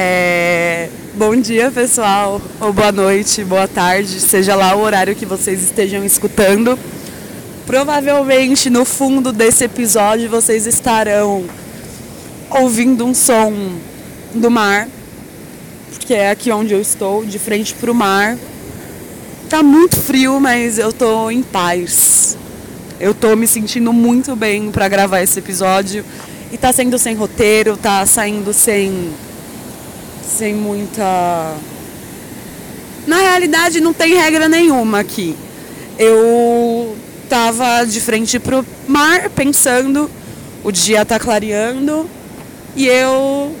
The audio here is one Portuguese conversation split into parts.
É... Bom dia, pessoal, ou boa noite, boa tarde, seja lá o horário que vocês estejam escutando. Provavelmente no fundo desse episódio vocês estarão ouvindo um som do mar, que é aqui onde eu estou, de frente para o mar. Tá muito frio, mas eu tô em paz. Eu tô me sentindo muito bem para gravar esse episódio e tá sendo sem roteiro, tá saindo sem sem muita. Na realidade, não tem regra nenhuma aqui. Eu tava de frente pro mar pensando, o dia tá clareando e eu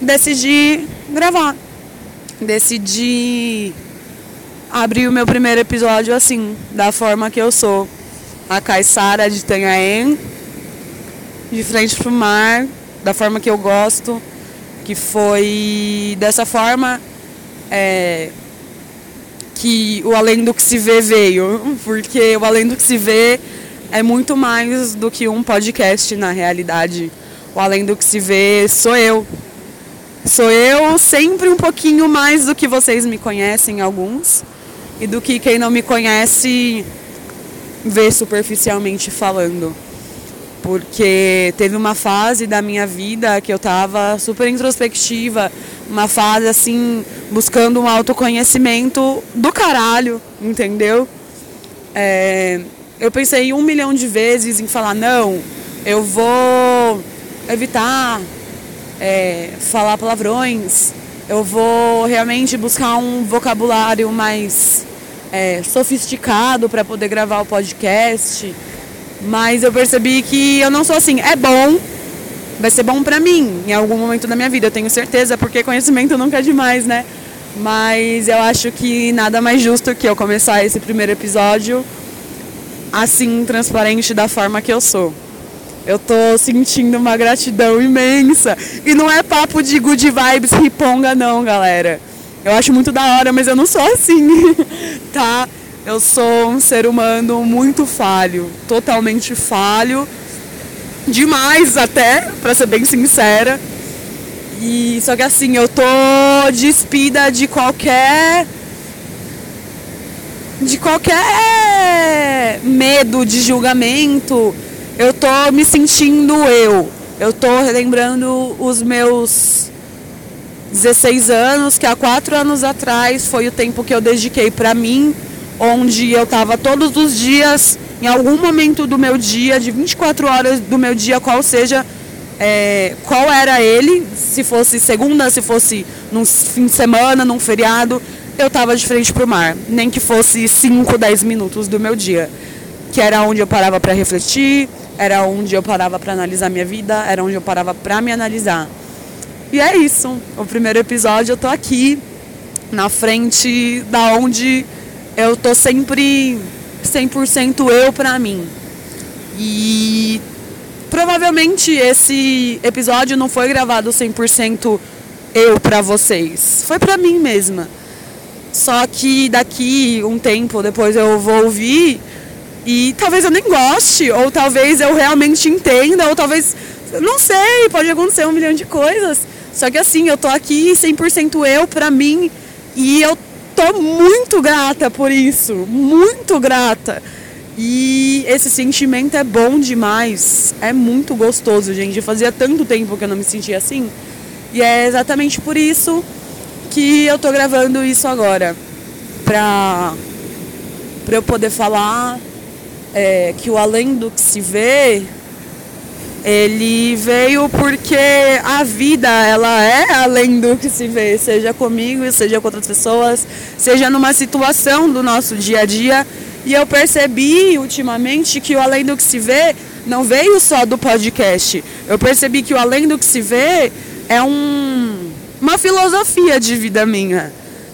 decidi gravar. Decidi abrir o meu primeiro episódio assim, da forma que eu sou. A Caissara de Tanhaém, de frente pro mar, da forma que eu gosto que foi dessa forma é, que o Além do que se vê veio, porque o Além do que se vê é muito mais do que um podcast na realidade. O Além do que se vê sou eu. Sou eu sempre um pouquinho mais do que vocês me conhecem, alguns, e do que quem não me conhece vê superficialmente falando porque teve uma fase da minha vida que eu estava super introspectiva, uma fase assim, buscando um autoconhecimento do caralho, entendeu? É, eu pensei um milhão de vezes em falar, não, eu vou evitar é, falar palavrões, eu vou realmente buscar um vocabulário mais é, sofisticado para poder gravar o podcast mas eu percebi que eu não sou assim. É bom, vai ser bom pra mim em algum momento da minha vida, eu tenho certeza, porque conhecimento nunca é demais, né? Mas eu acho que nada mais justo que eu começar esse primeiro episódio assim, transparente da forma que eu sou. Eu tô sentindo uma gratidão imensa. E não é papo de good vibes riponga, não, galera. Eu acho muito da hora, mas eu não sou assim, tá? Eu sou um ser humano muito falho, totalmente falho, demais até, para ser bem sincera. E só que assim, eu tô despida de qualquer de qualquer medo de julgamento. Eu tô me sentindo eu. Eu tô relembrando os meus 16 anos, que há quatro anos atrás foi o tempo que eu dediquei para mim onde eu estava todos os dias, em algum momento do meu dia, de 24 horas do meu dia, qual seja, é, qual era ele, se fosse segunda, se fosse num fim de semana, num feriado, eu estava de frente para o mar, nem que fosse 5, 10 minutos do meu dia, que era onde eu parava para refletir, era onde eu parava para analisar minha vida, era onde eu parava para me analisar. E é isso, o primeiro episódio eu tô aqui na frente da onde eu tô sempre 100% eu pra mim. E provavelmente esse episódio não foi gravado 100% eu pra vocês. Foi pra mim mesma. Só que daqui um tempo depois eu vou ouvir e talvez eu nem goste, ou talvez eu realmente entenda, ou talvez. Não sei, pode acontecer um milhão de coisas. Só que assim, eu tô aqui 100% eu pra mim e eu tô muito grata por isso, muito grata. E esse sentimento é bom demais, é muito gostoso, gente. Fazia tanto tempo que eu não me sentia assim. E é exatamente por isso que eu tô gravando isso agora. Pra, pra eu poder falar é, que o além do que se vê ele veio porque a vida, ela é além do que se vê, seja comigo, seja com outras pessoas, seja numa situação do nosso dia a dia. E eu percebi ultimamente que o além do que se vê não veio só do podcast. Eu percebi que o além do que se vê é um, uma filosofia de vida minha.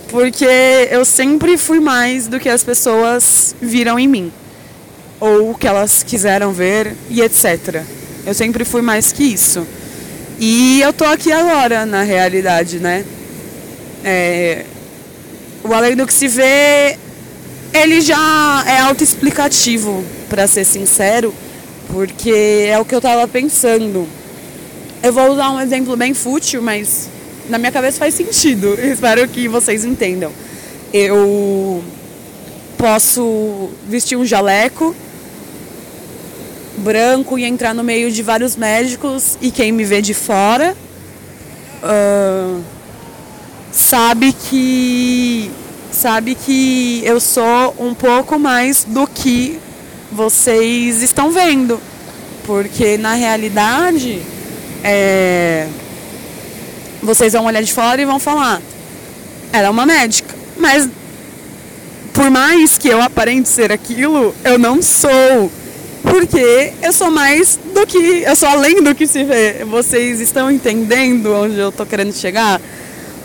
Porque eu sempre fui mais do que as pessoas viram em mim. Ou o que elas quiseram ver e etc. Eu sempre fui mais que isso. E eu tô aqui agora, na realidade, né? É, o Além do que se vê, ele já é autoexplicativo, para ser sincero, porque é o que eu tava pensando. Eu vou usar um exemplo bem fútil, mas na minha cabeça faz sentido. Espero que vocês entendam. Eu posso vestir um jaleco branco e entrar no meio de vários médicos e quem me vê de fora uh, sabe que sabe que eu sou um pouco mais do que vocês estão vendo. Porque na realidade é, vocês vão olhar de fora e vão falar ela é uma médica. Mas por mais que eu aparente ser aquilo eu não sou porque eu sou mais do que. Eu sou além do que se vê. Vocês estão entendendo onde eu tô querendo chegar?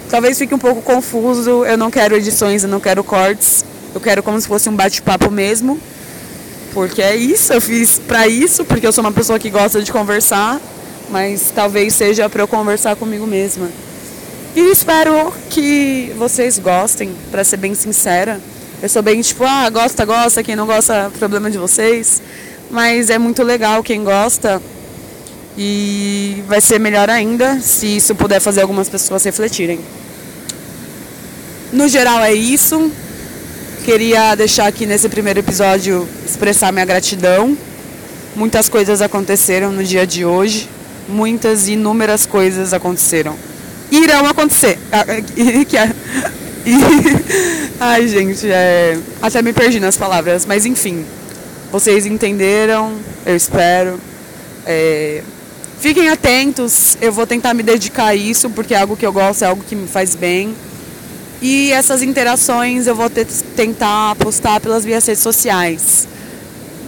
Talvez fique um pouco confuso. Eu não quero edições, eu não quero cortes. Eu quero como se fosse um bate-papo mesmo. Porque é isso, eu fiz pra isso, porque eu sou uma pessoa que gosta de conversar. Mas talvez seja para eu conversar comigo mesma. E espero que vocês gostem, para ser bem sincera. Eu sou bem tipo, ah, gosta, gosta, quem não gosta, problema de vocês mas é muito legal quem gosta e vai ser melhor ainda se isso puder fazer algumas pessoas refletirem. No geral é isso. Queria deixar aqui nesse primeiro episódio expressar minha gratidão. Muitas coisas aconteceram no dia de hoje, muitas inúmeras coisas aconteceram. Irão acontecer. Ah, Ai, gente, é... até me perdi nas palavras, mas enfim. Vocês entenderam, eu espero. É, fiquem atentos, eu vou tentar me dedicar a isso, porque é algo que eu gosto, é algo que me faz bem. E essas interações eu vou tentar postar pelas minhas redes sociais.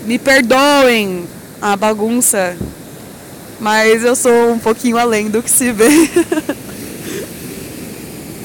Me perdoem a bagunça, mas eu sou um pouquinho além do que se vê.